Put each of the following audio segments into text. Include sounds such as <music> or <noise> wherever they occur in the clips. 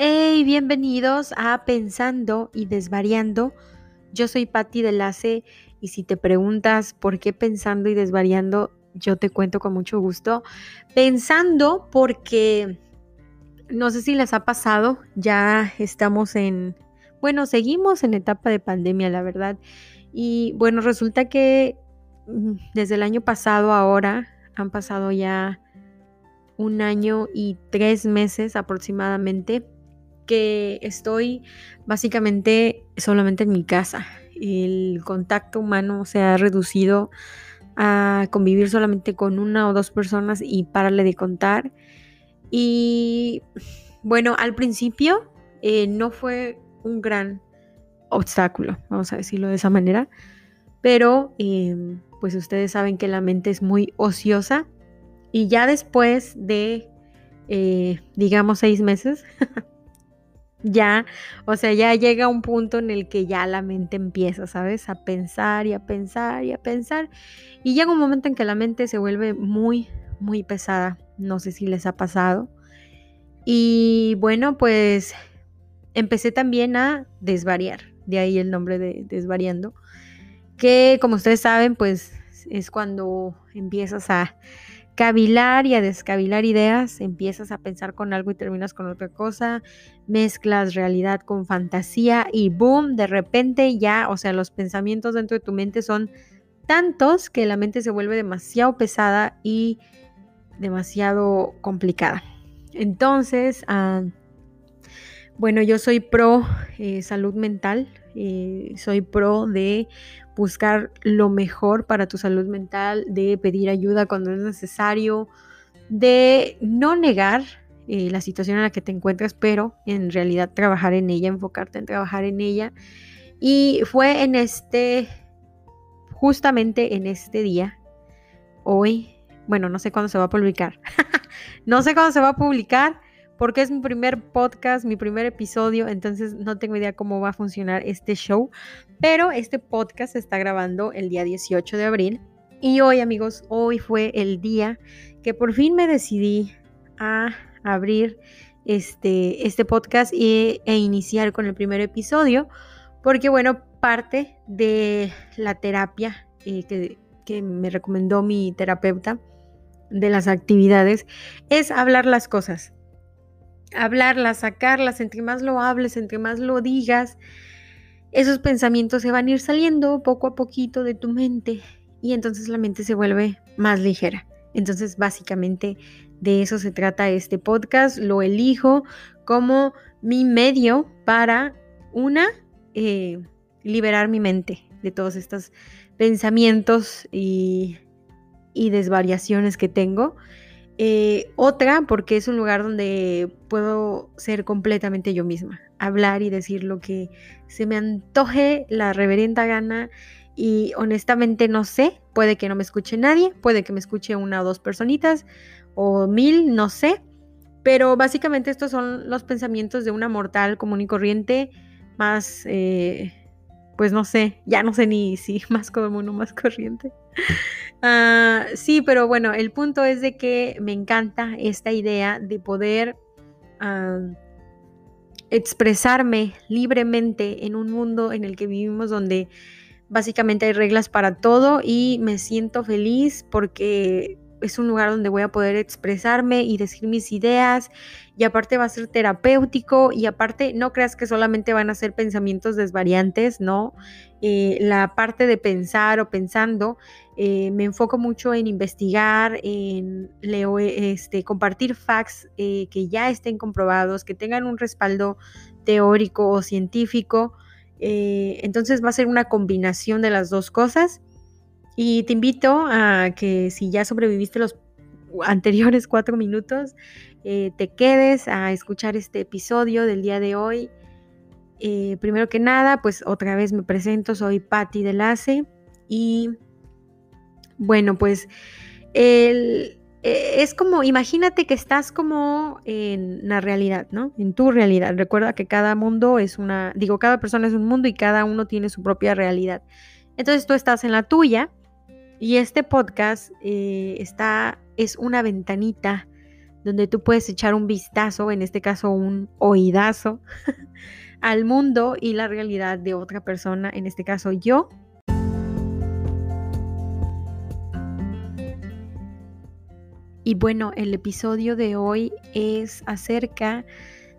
Hey, bienvenidos a Pensando y Desvariando. Yo soy Patti Delace y si te preguntas por qué pensando y desvariando, yo te cuento con mucho gusto. Pensando porque no sé si les ha pasado, ya estamos en, bueno, seguimos en etapa de pandemia, la verdad. Y bueno, resulta que mm, desde el año pasado ahora han pasado ya un año y tres meses aproximadamente que estoy básicamente solamente en mi casa. El contacto humano se ha reducido a convivir solamente con una o dos personas y pararle de contar. Y bueno, al principio eh, no fue un gran obstáculo, vamos a decirlo de esa manera, pero em, pues ustedes saben que la mente es muy ociosa y ya después de, eh, digamos, seis meses, <laughs> ya, o sea, ya llega un punto en el que ya la mente empieza, ¿sabes? A pensar y a pensar y a pensar. Y llega un momento en que la mente se vuelve muy, muy pesada. No sé si les ha pasado. Y bueno, pues empecé también a desvariar. De ahí el nombre de desvariando. Que como ustedes saben, pues es cuando empiezas a cavilar y a descavilar ideas, empiezas a pensar con algo y terminas con otra cosa, mezclas realidad con fantasía y boom, de repente ya, o sea, los pensamientos dentro de tu mente son tantos que la mente se vuelve demasiado pesada y demasiado complicada. Entonces, ah, bueno, yo soy pro eh, salud mental, eh, soy pro de buscar lo mejor para tu salud mental, de pedir ayuda cuando es necesario, de no negar eh, la situación en la que te encuentras, pero en realidad trabajar en ella, enfocarte en trabajar en ella. Y fue en este, justamente en este día, hoy, bueno, no sé cuándo se va a publicar, <laughs> no sé cuándo se va a publicar, porque es mi primer podcast, mi primer episodio, entonces no tengo idea cómo va a funcionar este show, pero este podcast se está grabando el día 18 de abril. Y hoy amigos, hoy fue el día que por fin me decidí a abrir este, este podcast e, iniciar con el primer episodio, porque bueno, parte de la terapia eh, que me recomendó mi terapeuta, de las actividades, es hablar las cosas hablarlas, sacarlas, entre más lo hables, entre más lo digas, esos pensamientos se van a ir saliendo poco a poquito de tu mente y entonces la mente se vuelve más ligera. Entonces básicamente de eso se trata este podcast. Lo elijo como mi medio para una, eh, liberar mi mente de todos estos pensamientos y, y desvariaciones que tengo. Eh, otra, porque es un lugar donde puedo ser completamente yo misma, hablar y decir lo que se me antoje la reverenda gana y honestamente no sé, puede que no me escuche nadie, puede que me escuche una o dos personitas o mil, no sé, pero básicamente estos son los pensamientos de una mortal común y corriente más... Eh, pues no sé, ya no sé ni si <laughs> más común o más corriente. <laughs> Ah, sí, pero bueno, el punto es de que me encanta esta idea de poder expresarme libremente en un mundo en el que vivimos donde básicamente hay reglas para todo y me siento feliz porque es un lugar donde voy a poder expresarme y decir mis ideas y aparte va a ser terapéutico y aparte no creas que solamente van a ser pensamientos desvariantes, ¿no? Eh, la parte de pensar o pensando eh, me enfoco mucho en investigar, en leo, este, compartir facts eh, que ya estén comprobados, que tengan un respaldo teórico o científico. entonces va a ser una combinación de las dos cosas y te invito a que si ya sobreviviste los <laughs> anteriores cuatro minutos, eh, te quedes a escuchar este episodio del día de hoy. Eh, primero que nada, pues otra vez me presento, soy Patti Delace y bueno, pues e, es como, imagínate que estás como en la realidad, ¿no? En tu realidad. Recuerda que cada mundo es una, digo, cada persona es un mundo y cada uno tiene su propia realidad. Entonces tú estás en la tuya y este podcast eh, está, es una ventanita donde tú puedes echar un vistazo, en este caso un oídazo, <laughs> al mundo y la realidad de otra persona, en este caso yo. Y bueno, el episodio de hoy es acerca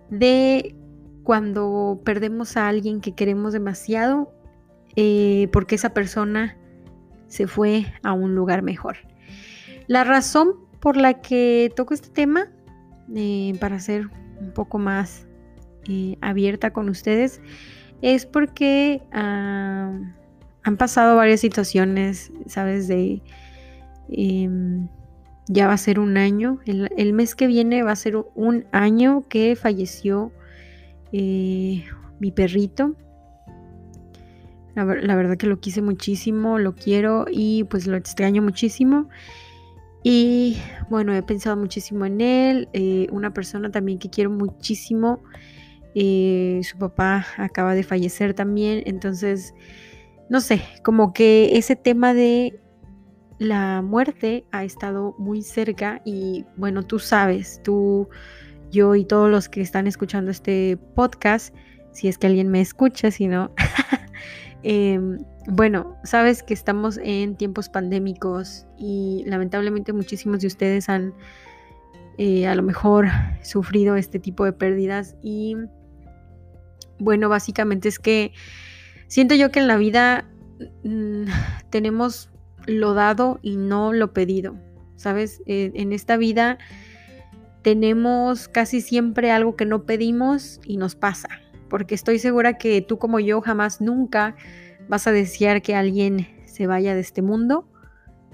de cuando perdemos a alguien que queremos demasiado eh, porque esa persona se fue a un lugar mejor. La razón por la que toco este tema, eh, para ser un poco más eh, abierta con ustedes, es porque ah, han pasado varias situaciones, ¿sabes? De... Ya va a ser un año, el, mes que viene va a ser un año que falleció eh, mi perrito. La, verdad que lo quise muchísimo, lo quiero y pues lo extraño muchísimo. Y bueno, he pensado muchísimo en él, eh, una persona también que quiero muchísimo. Eh, su papá acaba de fallecer también, entonces, no sé, como que ese tema de la muerte ha estado muy cerca y bueno, tú sabes, tú, yo y todos los que están escuchando este podcast, si es que alguien me escucha, si no, <laughs> em, bueno, sabes que estamos en tiempos pandémicos y lamentablemente muchísimos de ustedes han eh, a lo mejor <laughs> sufrido este tipo de pérdidas y bueno, básicamente es que siento yo que en la vida mm, tenemos lo dado y no lo pedido. ¿Sabes? Eh, en esta vida tenemos casi siempre algo que no pedimos y nos pasa. Porque estoy segura que tú como yo jamás nunca vas a desear que alguien se vaya de este mundo.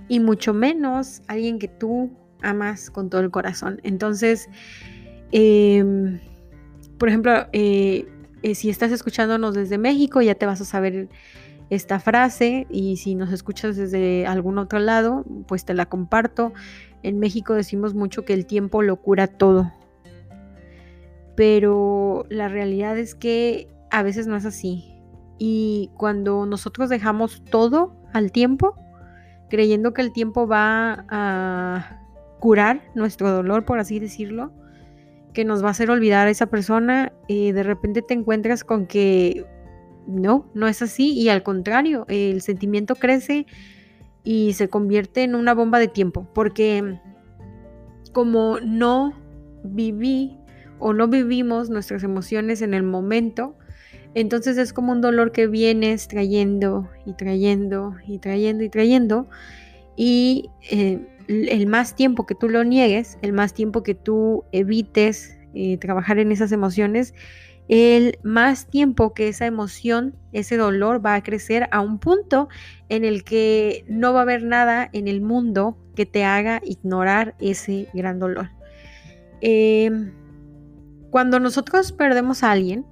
Y mucho menos alguien que tú amas con todo el corazón. Entonces, em, por ejemplo, eh, eh, si estás escuchándonos desde México, ya te vas a saber esta frase y si nos escuchas desde algún otro lado, pues te la comparto. En México decimos mucho que el tiempo lo cura todo. Pero la realidad es que a veces no es así. Y cuando nosotros dejamos todo al tiempo, creyendo que el tiempo va a curar nuestro dolor, por así decirlo, que nos va a hacer olvidar a esa persona, eh, de repente te encuentras con que no, no es así y al contrario, el sentimiento crece y se convierte en una bomba de tiempo, porque como no viví o no vivimos nuestras emociones en el momento, entonces es como un dolor que vienes trayendo y trayendo y trayendo y trayendo y eh, el más tiempo que tú lo niegues, el más tiempo que tú evites eh, trabajar en esas emociones, el más tiempo que esa emoción, ese dolor va a crecer a un punto en el que no va a haber nada en el mundo que te haga ignorar ese gran dolor. Em, cuando nosotros perdemos a alguien,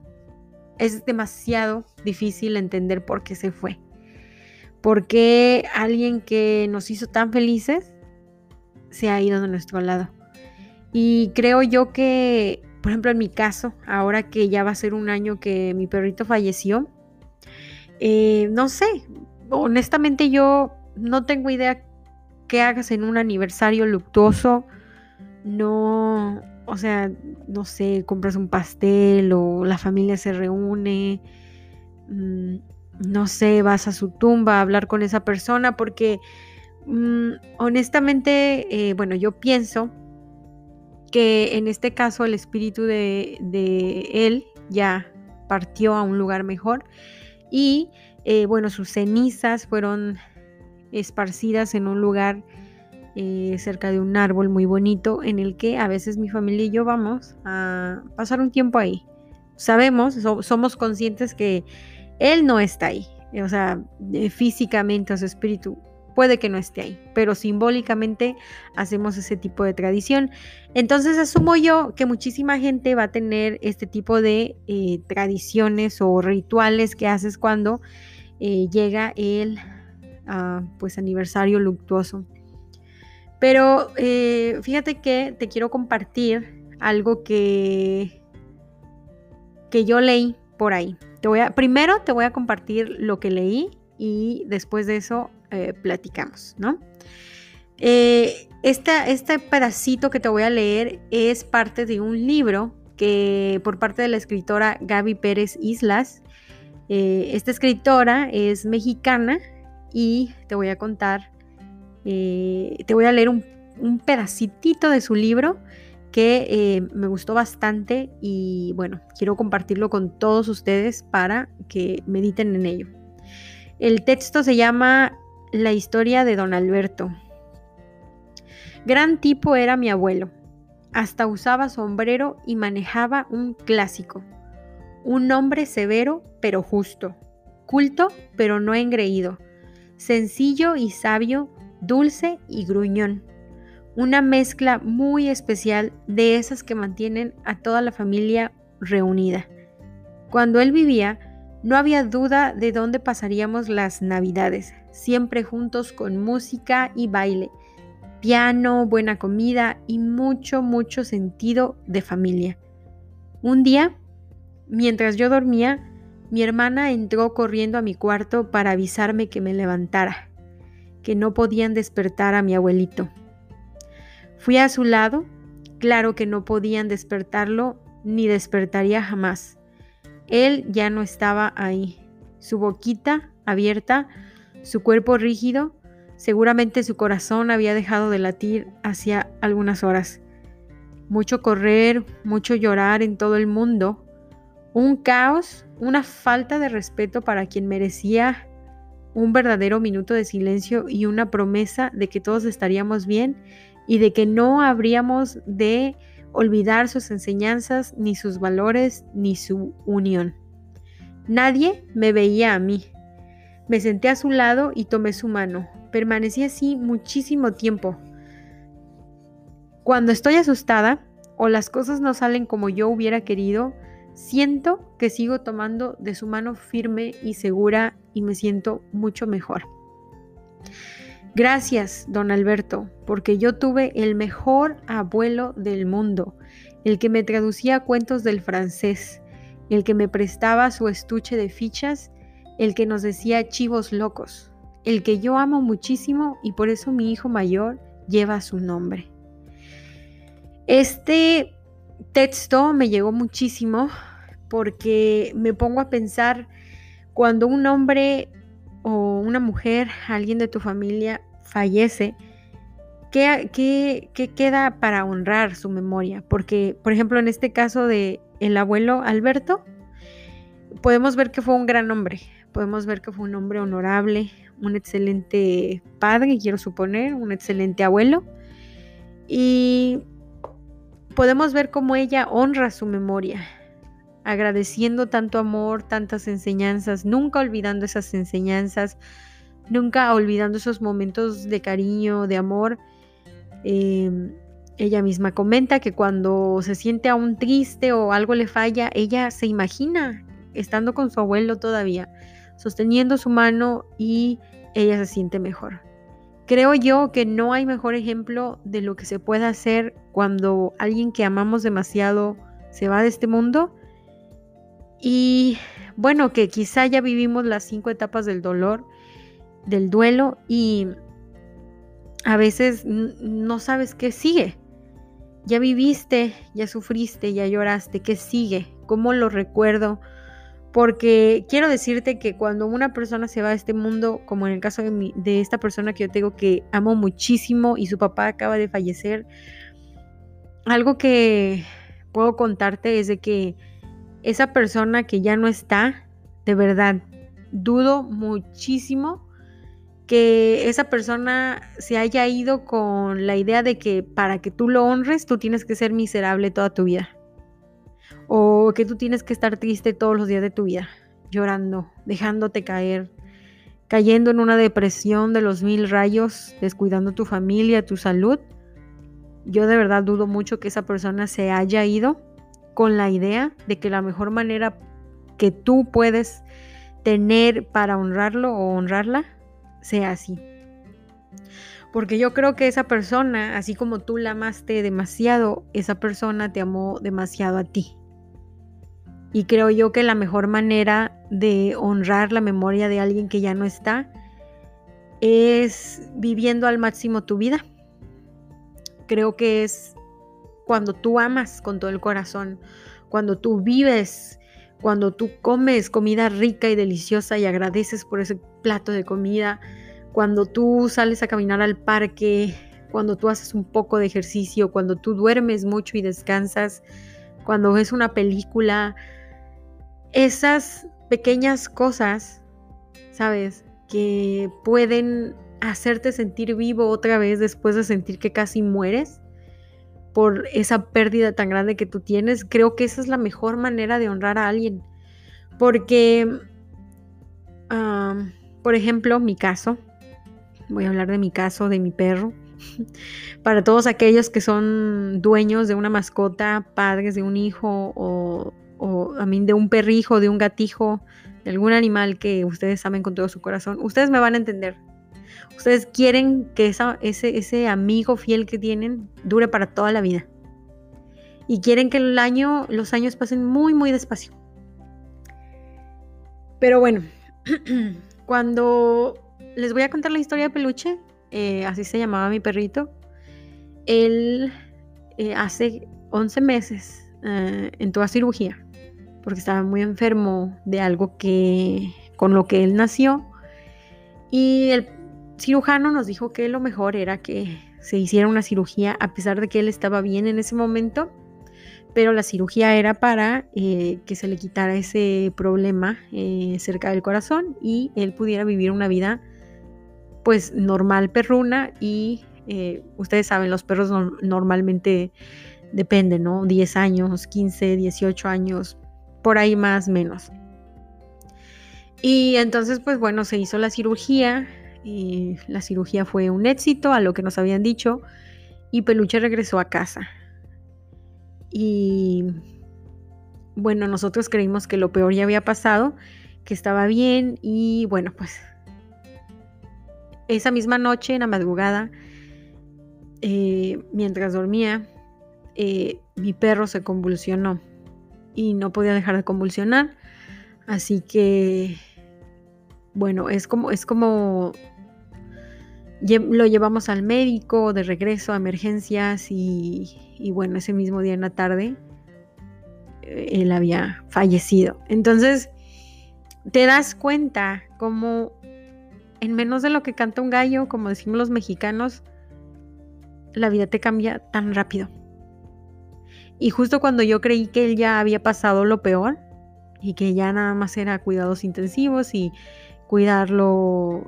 es demasiado difícil entender por qué se fue. ¿Por qué alguien que nos hizo tan felices se ha ido de nuestro lado? Y creo yo que por ejemplo, en mi caso, ahora que ya va a ser un año que mi perrito falleció, eh, no sé, honestamente yo no tengo idea qué hagas en un aniversario luctuoso. No, o sea, no sé, compras un pastel o la familia se reúne. Mm, no sé, vas a su tumba a hablar con esa persona porque mm, honestamente, eh, bueno, yo pienso que en este caso el espíritu de, él ya partió a un lugar mejor y eh, bueno, sus cenizas fueron esparcidas en un lugar eh, cerca de un árbol muy bonito en el que a veces mi familia y yo vamos a pasar un tiempo ahí. Sabemos, somos conscientes que él no está ahí, o sea, físicamente, o su espíritu puede que no esté ahí, pero simbólicamente hacemos ese tipo de tradición. Entonces asumo yo que muchísima gente va a tener este tipo de eh, tradiciones o rituales que haces cuando eh, llega el ah, pues aniversario luctuoso. Pero eh, fíjate que te quiero compartir algo que, que yo leí por ahí. Te voy a, primero te voy a compartir lo que leí y después de eso eh, platicamos, ¿no? Eh, este pedacito que te voy a leer es parte de un libro que por parte de la escritora Gaby Pérez Islas. Eh, esta escritora es mexicana y te voy a contar, te voy a leer un, un de su libro que me gustó bastante y bueno, quiero compartirlo con todos ustedes para que mediten en ello. El texto se llama La historia de don Alberto. Gran tipo era mi abuelo. Hasta usaba sombrero y manejaba un clásico. Un hombre severo pero justo. Culto pero no engreído. Sencillo y sabio, dulce y gruñón una mezcla muy especial de esas que mantienen a toda la familia reunida. Cuando él vivía, no había duda de dónde pasaríamos las navidades, siempre juntos con música y baile, piano, buena comida y mucho, mucho sentido de familia. Un día, mientras yo dormía, mi hermana entró corriendo a mi cuarto para avisarme que me levantara, que no podían despertar a mi abuelito. Fui a su lado, claro que no podían despertarlo ni despertaría jamás. Él ya no estaba ahí. Su boquita abierta, su cuerpo rígido, seguramente su corazón había dejado de latir hacía algunas horas. Mucho correr, mucho llorar en todo el mundo, un caos, una falta de respeto para quien merecía un verdadero minuto de silencio y una promesa de que todos estaríamos bien y de que no habríamos de olvidar sus enseñanzas, ni sus valores, ni su unión. Nadie me veía a mí. Me senté a su lado y tomé su mano. Permanecí así muchísimo tiempo. Cuando estoy asustada o las cosas no salen como yo hubiera querido, siento que sigo tomando de su mano firme y segura y me siento mucho mejor. Gracias, don Alberto, porque yo tuve el mejor abuelo del mundo, el que me traducía cuentos del francés, el que me prestaba su estuche de fichas, el que nos decía chivos locos, el que yo amo muchísimo y por eso mi hijo mayor lleva su nombre. Este texto me llegó muchísimo porque me pongo a pensar cuando un hombre o una mujer, alguien de tu familia fallece, ¿qué, qué, queda para honrar su memoria? Porque, por ejemplo, en este caso de el abuelo Alberto, podemos ver que fue un gran hombre, podemos ver que fue un hombre honorable, un excelente padre, quiero suponer, un excelente abuelo. Y podemos ver cómo ella honra su memoria, agradeciendo tanto amor, tantas enseñanzas, nunca olvidando esas enseñanzas, nunca olvidando esos momentos de cariño, de amor. Em, ella misma comenta que cuando se siente aún triste o algo le falla, ella se imagina estando con su abuelo todavía, sosteniendo su mano y ella se siente mejor. Creo yo que no hay mejor ejemplo de lo que se puede hacer cuando alguien que amamos demasiado se va de este mundo y bueno, que quizá ya vivimos las cinco etapas del dolor, del duelo y a veces no sabes qué sigue. Ya viviste, ya sufriste, ya lloraste, ¿qué sigue? ¿Cómo lo recuerdo? Porque quiero decirte que cuando una persona se va a este mundo, como en el caso de, de esta persona que yo tengo que amo muchísimo y su papá acaba de fallecer, algo que puedo contarte es de que esa persona que ya no está, de verdad, dudo muchísimo que esa persona se haya ido con la idea de que para que tú lo honres, tú tienes que ser miserable toda tu vida. O que tú tienes que estar triste todos los días de tu vida, llorando, dejándote caer, cayendo en una depresión de los mil rayos, descuidando tu familia, tu salud. Yo de verdad dudo mucho que esa persona se haya ido con la idea de que la mejor manera que tú puedes tener para honrarlo o honrarla sea así. Porque yo creo que esa persona, así como tú la amaste demasiado, esa persona te amó demasiado a ti. Y creo yo que la mejor manera de honrar la memoria de alguien que ya no está es viviendo al máximo tu vida, creo que es cuando tú amas con todo el corazón, cuando tú vives, cuando tú comes comida rica y deliciosa y agradeces por ese plato de comida, cuando tú sales a caminar al parque, cuando tú haces un poco de ejercicio, cuando tú duermes mucho y descansas, cuando ves una película, esas pequeñas cosas, ¿sabes? Que pueden hacerte sentir vivo otra vez después de sentir que casi mueres por esa pérdida tan grande que tú tienes, creo que esa es la mejor manera de honrar a alguien. Porque, por ejemplo, mi caso, voy a hablar de mi caso, de mi perro. <laughs> Para todos aquellos que son dueños de una mascota, padres de un hijo o, o a mí de un perrijo, de un gatijo, de algún animal que ustedes amen con todo su corazón, ustedes me van a entender. Ustedes quieren que ese, ese amigo fiel que tienen dure para toda la vida. Y quieren que el año, los años pasen muy, muy despacio. Pero bueno, <clears throat> cuando les voy a contar la historia de Peluche, eh, así se llamaba mi perrito, él eh, hace 11 meses eh, entró a cirugía porque estaba muy enfermo de algo que con lo que él nació y el cirujano nos dijo que lo mejor era que se hiciera una cirugía a pesar de que él estaba bien en ese momento, pero la cirugía era para eh, que se le quitara ese problema eh, cerca del corazón y él pudiera vivir una vida pues normal perruna y eh, ustedes saben, los perros normalmente dependen, ¿no? 10 años, 15, 18 años, por ahí más, menos. Y entonces, pues bueno, se hizo la cirugía, y la cirugía fue un éxito a lo que nos habían dicho y Peluche regresó a casa. Y bueno, nosotros creímos que lo peor ya había pasado, que estaba bien y bueno, pues esa misma noche, en la madrugada, eh, mientras dormía, eh, mi perro se convulsionó y no podía dejar de convulsionar. Así que, bueno, es como, es como lo llevamos al médico de regreso a emergencias y, bueno, ese mismo día en la tarde eh, él había fallecido. Entonces, te das cuenta como en menos de lo que canta un gallo, como decimos los mexicanos, la vida te cambia tan rápido. Y justo cuando yo creí que él ya había pasado lo peor y que ya nada más era cuidados intensivos y cuidarlo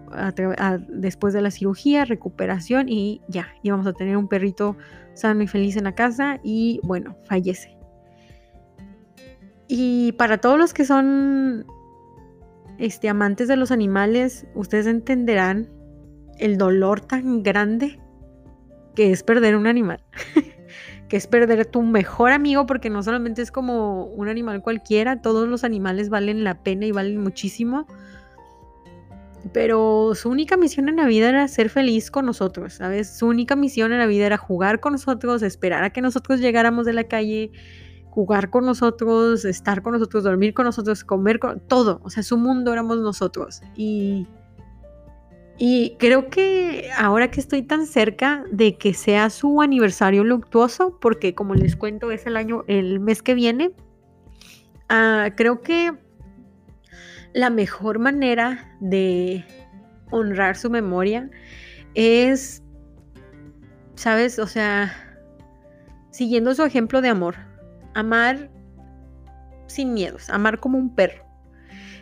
después de la cirugía, recuperación y ya, íbamos a tener un perrito sano y feliz en la casa y bueno, fallece. Y para todos los que son este, amantes de los animales, ustedes entenderán el dolor tan grande que es perder un animal. <laughs> que es perder tu mejor amigo, porque no solamente es como un animal cualquiera, todos los animales valen la pena y valen muchísimo pero su única misión en la vida era ser feliz con nosotros, ¿sabes? Su única misión en la vida era jugar con nosotros, esperar a que nosotros llegáramos de la calle, jugar con nosotros, estar con nosotros, dormir con nosotros, comer con todo. O sea, su mundo éramos nosotros. Y, y creo que ahora que estoy tan cerca de que sea su aniversario luctuoso, porque como les cuento es el año, el mes que viene, ah, creo que la mejor manera de honrar su memoria es, ¿sabes? O sea, siguiendo su ejemplo de amor, amar sin miedos, amar como un perro.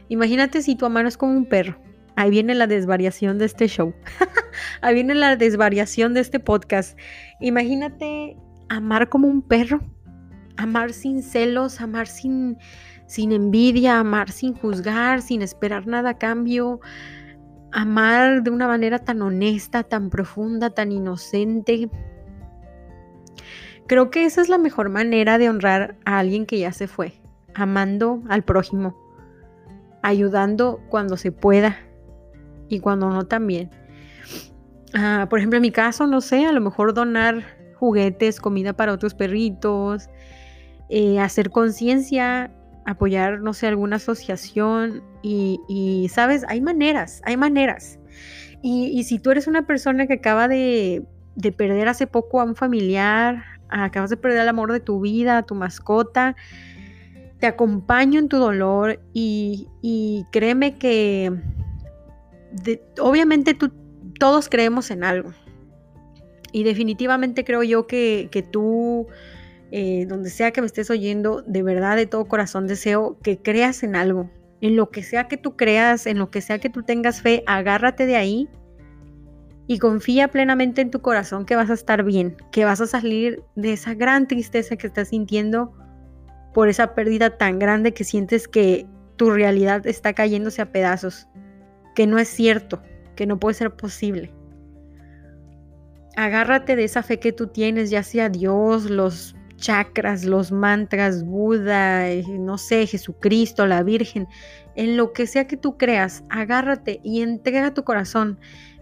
Imagínate si tu amaras como un perro. Ahí viene la desvariación de este show. <laughs> Ahí viene la desvariación de este podcast. Imagínate amar como un perro. Amar sin celos, amar sin, sin envidia, amar sin juzgar, sin esperar nada a cambio, amar de una manera tan honesta, tan profunda, tan inocente. Creo que esa es la mejor manera de honrar a alguien que ya se fue, amando al prójimo, ayudando cuando se pueda y cuando no también. Ah, por ejemplo, en mi caso, no sé, a lo mejor donar juguetes, comida para otros perritos, eh, hacer conciencia apoyar, no sé, alguna asociación y, sabes, hay maneras, hay maneras. Y, si tú eres una persona que acaba de de perder hace poco a un familiar, acabas de perder el amor de tu vida, a tu mascota. Te acompaño en tu dolor y, créeme que obviamente todos creemos en algo. Y definitivamente creo yo que, tú, eh, donde sea que me estés oyendo, de verdad, de todo corazón deseo que creas en algo. En lo que sea que tú creas, en lo que sea que tú tengas fe, agárrate de ahí y confía plenamente en tu corazón que vas a estar bien, que vas a salir de esa gran tristeza que estás sintiendo por esa pérdida tan grande que sientes que tu realidad está cayéndose a pedazos, que no es cierto, que no puede ser posible. Agárrate de esa fe que tú tienes, ya sea Dios, los chakras, los mantras, Buda, eh, no sé, Jesucristo, la Virgen, en lo que sea que tú creas, agárrate y entrega tu corazón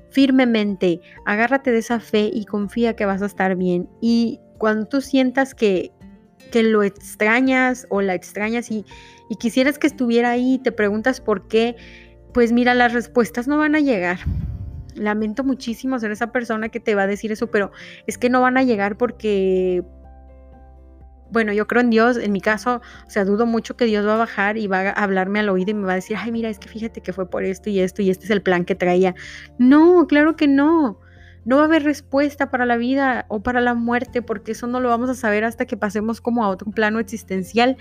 firmemente, agárrate de esa fe y confía que vas a estar bien. Y cuando tú sientas que, que lo extrañas o la extrañas y, y quisieras que estuviera ahí te preguntas por qué, pues mira, las respuestas no van a llegar. Lamento muchísimo ser esa persona que te va a decir eso, pero es que no van a llegar porque bueno, yo creo en Dios, en mi caso, o sea, dudo mucho que Dios va a bajar y va a hablarme al oído y me va a decir, ay, mira, es que fíjate que fue por esto y esto y este es el plan que traía. No, claro que no. No va a haber respuesta para la vida o para la muerte, porque eso no lo vamos a saber hasta que pasemos como a otro plano existencial.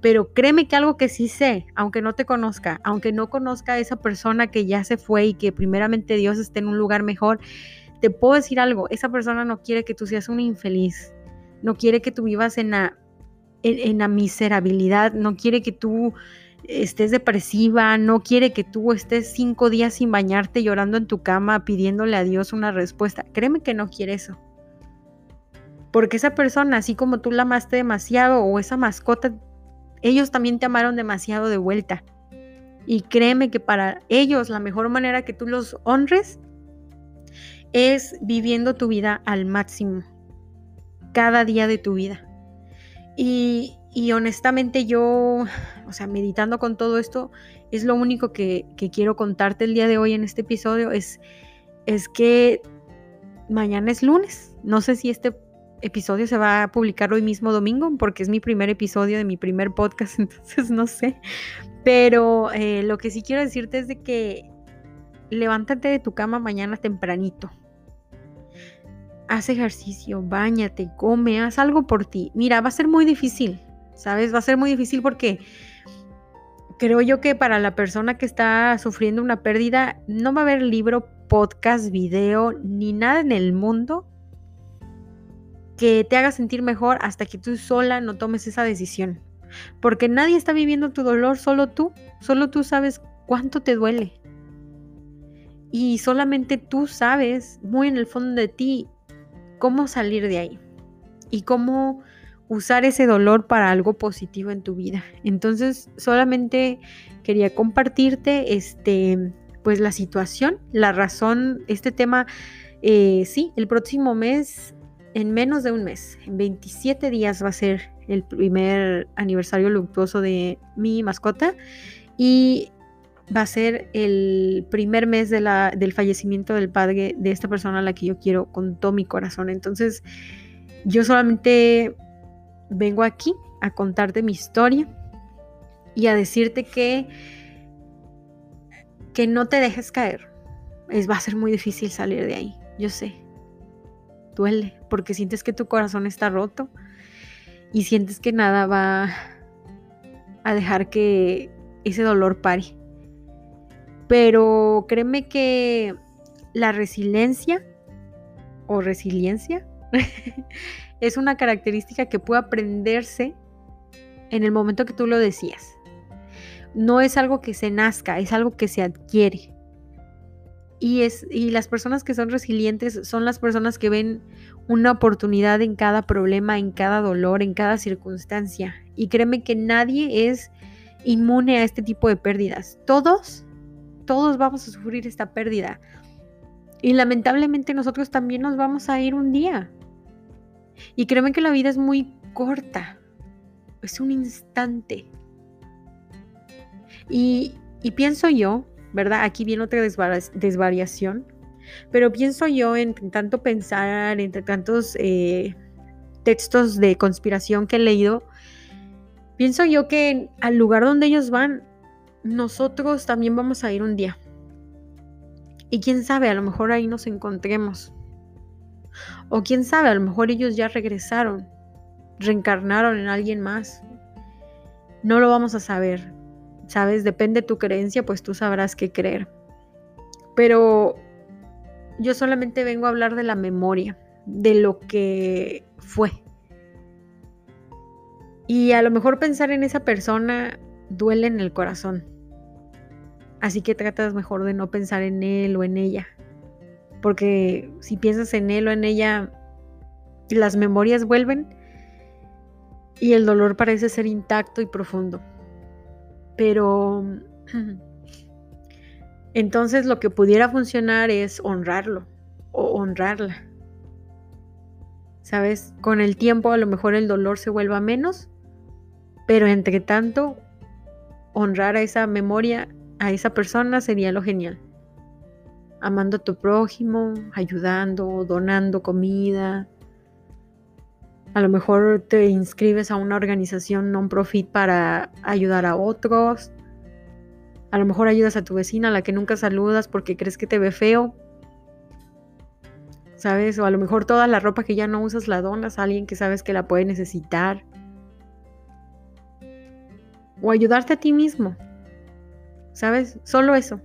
Pero créeme que algo que sí sé, aunque no te conozca, aunque no conozca a esa persona que ya se fue y que primeramente Dios esté en un lugar mejor, te puedo decir algo, esa persona no quiere que tú seas un infeliz no quiere que tú vivas en la, en, la miserabilidad, no quiere que tú estés depresiva, no quiere que tú estés cinco días sin bañarte llorando en tu cama pidiéndole a Dios una respuesta. Créeme que no quiere eso. Porque esa persona, así como tú la amaste demasiado o esa mascota, ellos también te amaron demasiado de vuelta. Y créeme que para ellos la mejor manera que tú los honres es viviendo tu vida al máximo cada día de tu vida. Y, honestamente yo, o sea, meditando con todo esto, es lo único que, quiero contarte el día de hoy en este episodio, es, es que mañana es lunes. No sé si este episodio se va a publicar hoy mismo domingo, porque es mi primer episodio de mi primer podcast, <laughs> entonces no sé. Pero eh, lo que sí quiero decirte es de que levántate de tu cama mañana tempranito haz ejercicio, bañate, come, haz algo por ti. Mira, va a ser muy difícil, ¿sabes? Va a ser muy difícil porque creo yo que para la persona que está sufriendo una pérdida, no va a haber libro, podcast, video, ni nada en el mundo que te haga sentir mejor hasta que tú sola no tomes esa decisión. Porque nadie está viviendo tu dolor, solo tú. Solo tú sabes cuánto te duele. Y solamente tú sabes, muy en el fondo de ti, cómo salir de ahí y cómo usar ese dolor para algo positivo en tu vida. Entonces, solamente quería compartirte este pues la situación, la razón, este tema eh, sí, el próximo mes en menos de un mes, en 27 días va a ser el primer aniversario luctuoso de mi mascota y va a ser el primer mes del fallecimiento del padre de esta persona a la que yo quiero con todo mi corazón. Entonces, yo solamente vengo aquí a contarte mi historia y a decirte que, que no te dejes caer. Es, va a ser muy difícil salir de ahí, yo sé. Duele, porque sientes que tu corazón está roto y sientes que nada va a dejar que ese dolor pare. Pero créeme que la resiliencia o resiliencia <laughs> es una característica que puede aprenderse en el momento que tú lo decías. No es algo que se nazca, es algo que se adquiere. Y, es, y las personas que son resilientes son las personas que ven una oportunidad en cada problema, en cada dolor, en cada circunstancia. Y créeme que nadie es inmune a este tipo de pérdidas. Todos todos vamos a sufrir esta pérdida. Y lamentablemente nosotros también nos vamos a ir un día. Y créeme que la vida es muy corta. Es un instante. Y, pienso yo, ¿verdad? Aquí viene otra desvariación. Pero pienso yo, entre tanto pensar, entre tantos eh, textos de conspiración que he leído, pienso yo que al lugar donde ellos van, nosotros también vamos a ir un día. Y quién sabe, a lo mejor ahí nos encontremos. O quién sabe, a lo mejor ellos ya regresaron, reencarnaron en alguien más. No lo vamos a saber. ¿Sabes? Depende de tu creencia, pues tú sabrás qué creer. Pero yo solamente vengo a hablar de la memoria, de lo que fue. Y a lo mejor pensar en esa persona duele en el corazón. Así que tratas mejor de no pensar en él o en ella. Porque si piensas en él o en ella, las memorias vuelven y el dolor parece ser intacto y profundo. Pero <clears throat> entonces lo que pudiera funcionar es honrarlo o honrarla. ¿Sabes? Con el tiempo a lo mejor el dolor se vuelva menos, pero entre tanto, honrar a esa memoria a esa persona sería lo genial. Amando a tu prójimo, ayudando, donando comida. A lo mejor te inscribes a una organización non-profit para ayudar a otros. A lo mejor ayudas a tu vecina a la que nunca saludas porque crees que te ve feo. ¿Sabes? O a lo mejor toda la ropa que ya no usas la donas a alguien que sabes que la puede necesitar. O ayudarte a ti mismo. ¿sabes? Solo eso.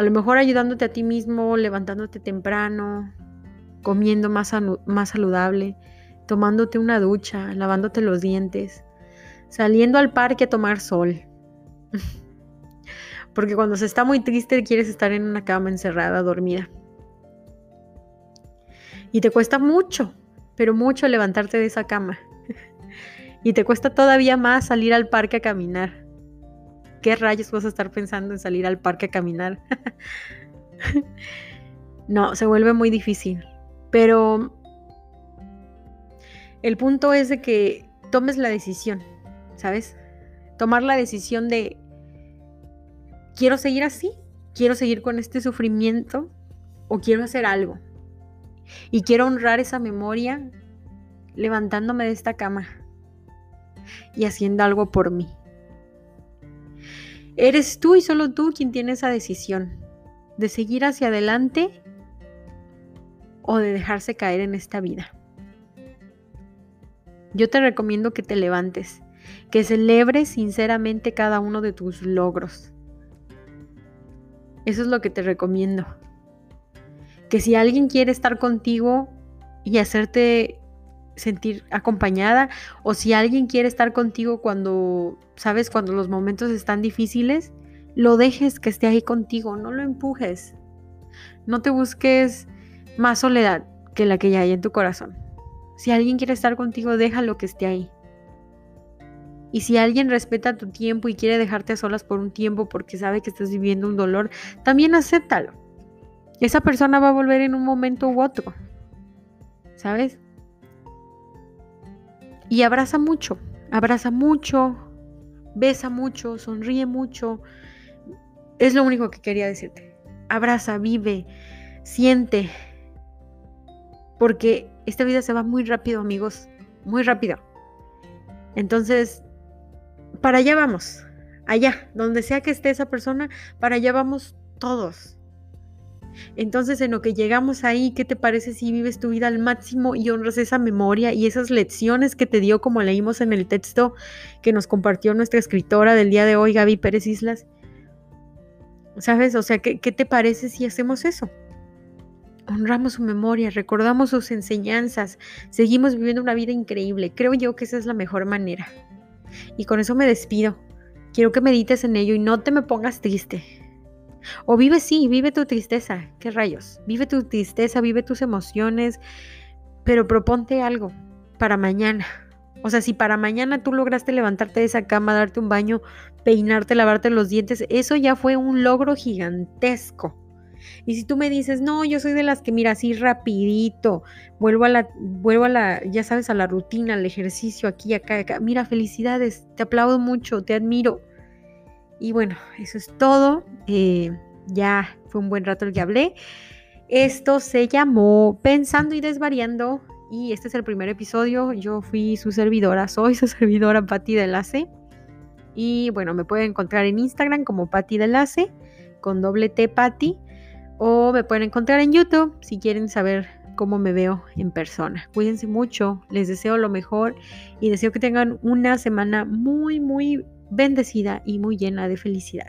A lo mejor ayudándote a ti mismo, levantándote temprano, comiendo más, saludable, tomándote una ducha, lavándote los dientes, saliendo al parque a tomar sol. <laughs> Porque cuando se está muy triste quieres estar en una cama encerrada, dormida. Y te cuesta mucho, pero mucho levantarte de esa cama. <laughs> y te cuesta todavía más salir al parque a caminar. ¿Qué rayos vas a estar pensando en salir al parque a caminar? <laughs> no, se vuelve muy difícil. Pero el punto es de que tomes la decisión, ¿sabes? Tomar la decisión de, quiero seguir así, quiero seguir con este sufrimiento o quiero hacer algo. Y quiero honrar esa memoria levantándome de esta cama y haciendo algo por mí. Eres tú y solo tú quien tiene esa decisión de seguir hacia adelante o de dejarse caer en esta vida. Yo te recomiendo que te levantes, que celebres sinceramente cada uno de tus logros. Eso es lo que te recomiendo. Que si alguien quiere estar contigo y hacerte sentir acompañada o si alguien quiere estar contigo cuando, sabes, cuando los momentos están difíciles, lo dejes que esté ahí contigo, no lo empujes. No te busques más soledad que la que ya hay en tu corazón. Si alguien quiere estar contigo, déjalo que esté ahí. Y si alguien respeta tu tiempo y quiere dejarte a solas por un tiempo porque sabe que estás viviendo un dolor, también acéptalo. Esa persona va a volver en un momento u otro. ¿Sabes? Y abraza mucho, abraza mucho, besa mucho, sonríe mucho. Es lo único que quería decirte. Abraza, vive, siente. Porque esta vida se va muy rápido, amigos. Muy rápido. Entonces, para allá vamos. Allá, donde sea que esté esa persona, para allá vamos todos. Entonces, en lo que llegamos ahí, ¿qué te parece si vives tu vida al máximo y honras esa memoria y esas lecciones que te dio, como leímos en el texto que nos compartió nuestra escritora del día de hoy, Gaby Pérez Islas? ¿Sabes? O sea, ¿qué, qué te parece si hacemos eso? honramos su memoria, recordamos sus enseñanzas, seguimos viviendo una vida increíble. Creo yo que esa es la mejor manera. Y con eso me despido. Quiero que medites en ello y no te me pongas triste. O vive sí, vive tu tristeza, qué rayos. Vive tu tristeza, vive tus emociones, pero proponte algo para mañana. O sea, si para mañana tú lograste levantarte de esa cama, darte un baño, peinarte, lavarte los dientes, eso ya fue un logro gigantesco. Y si tú me dices, no, yo soy de las que mira así rapidito, vuelvo a la, vuelvo a la, ya sabes, a la rutina, al ejercicio, aquí, acá, acá. Mira, felicidades, te aplaudo mucho, te admiro. Y bueno, eso es todo. Eh, ya fue un buen rato el que hablé. Esto se llamó Pensando y Desvariando y este es el primer episodio. Yo fui su servidora, soy su <laughs> servidora Patti de. Y bueno, me pueden encontrar en Instagram como Patti de con doble T Patti o me pueden encontrar en YouTube si quieren saber cómo me veo en persona. Cuídense mucho, les deseo lo mejor y deseo que tengan una semana muy, muy bendecida y muy llena de felicidad.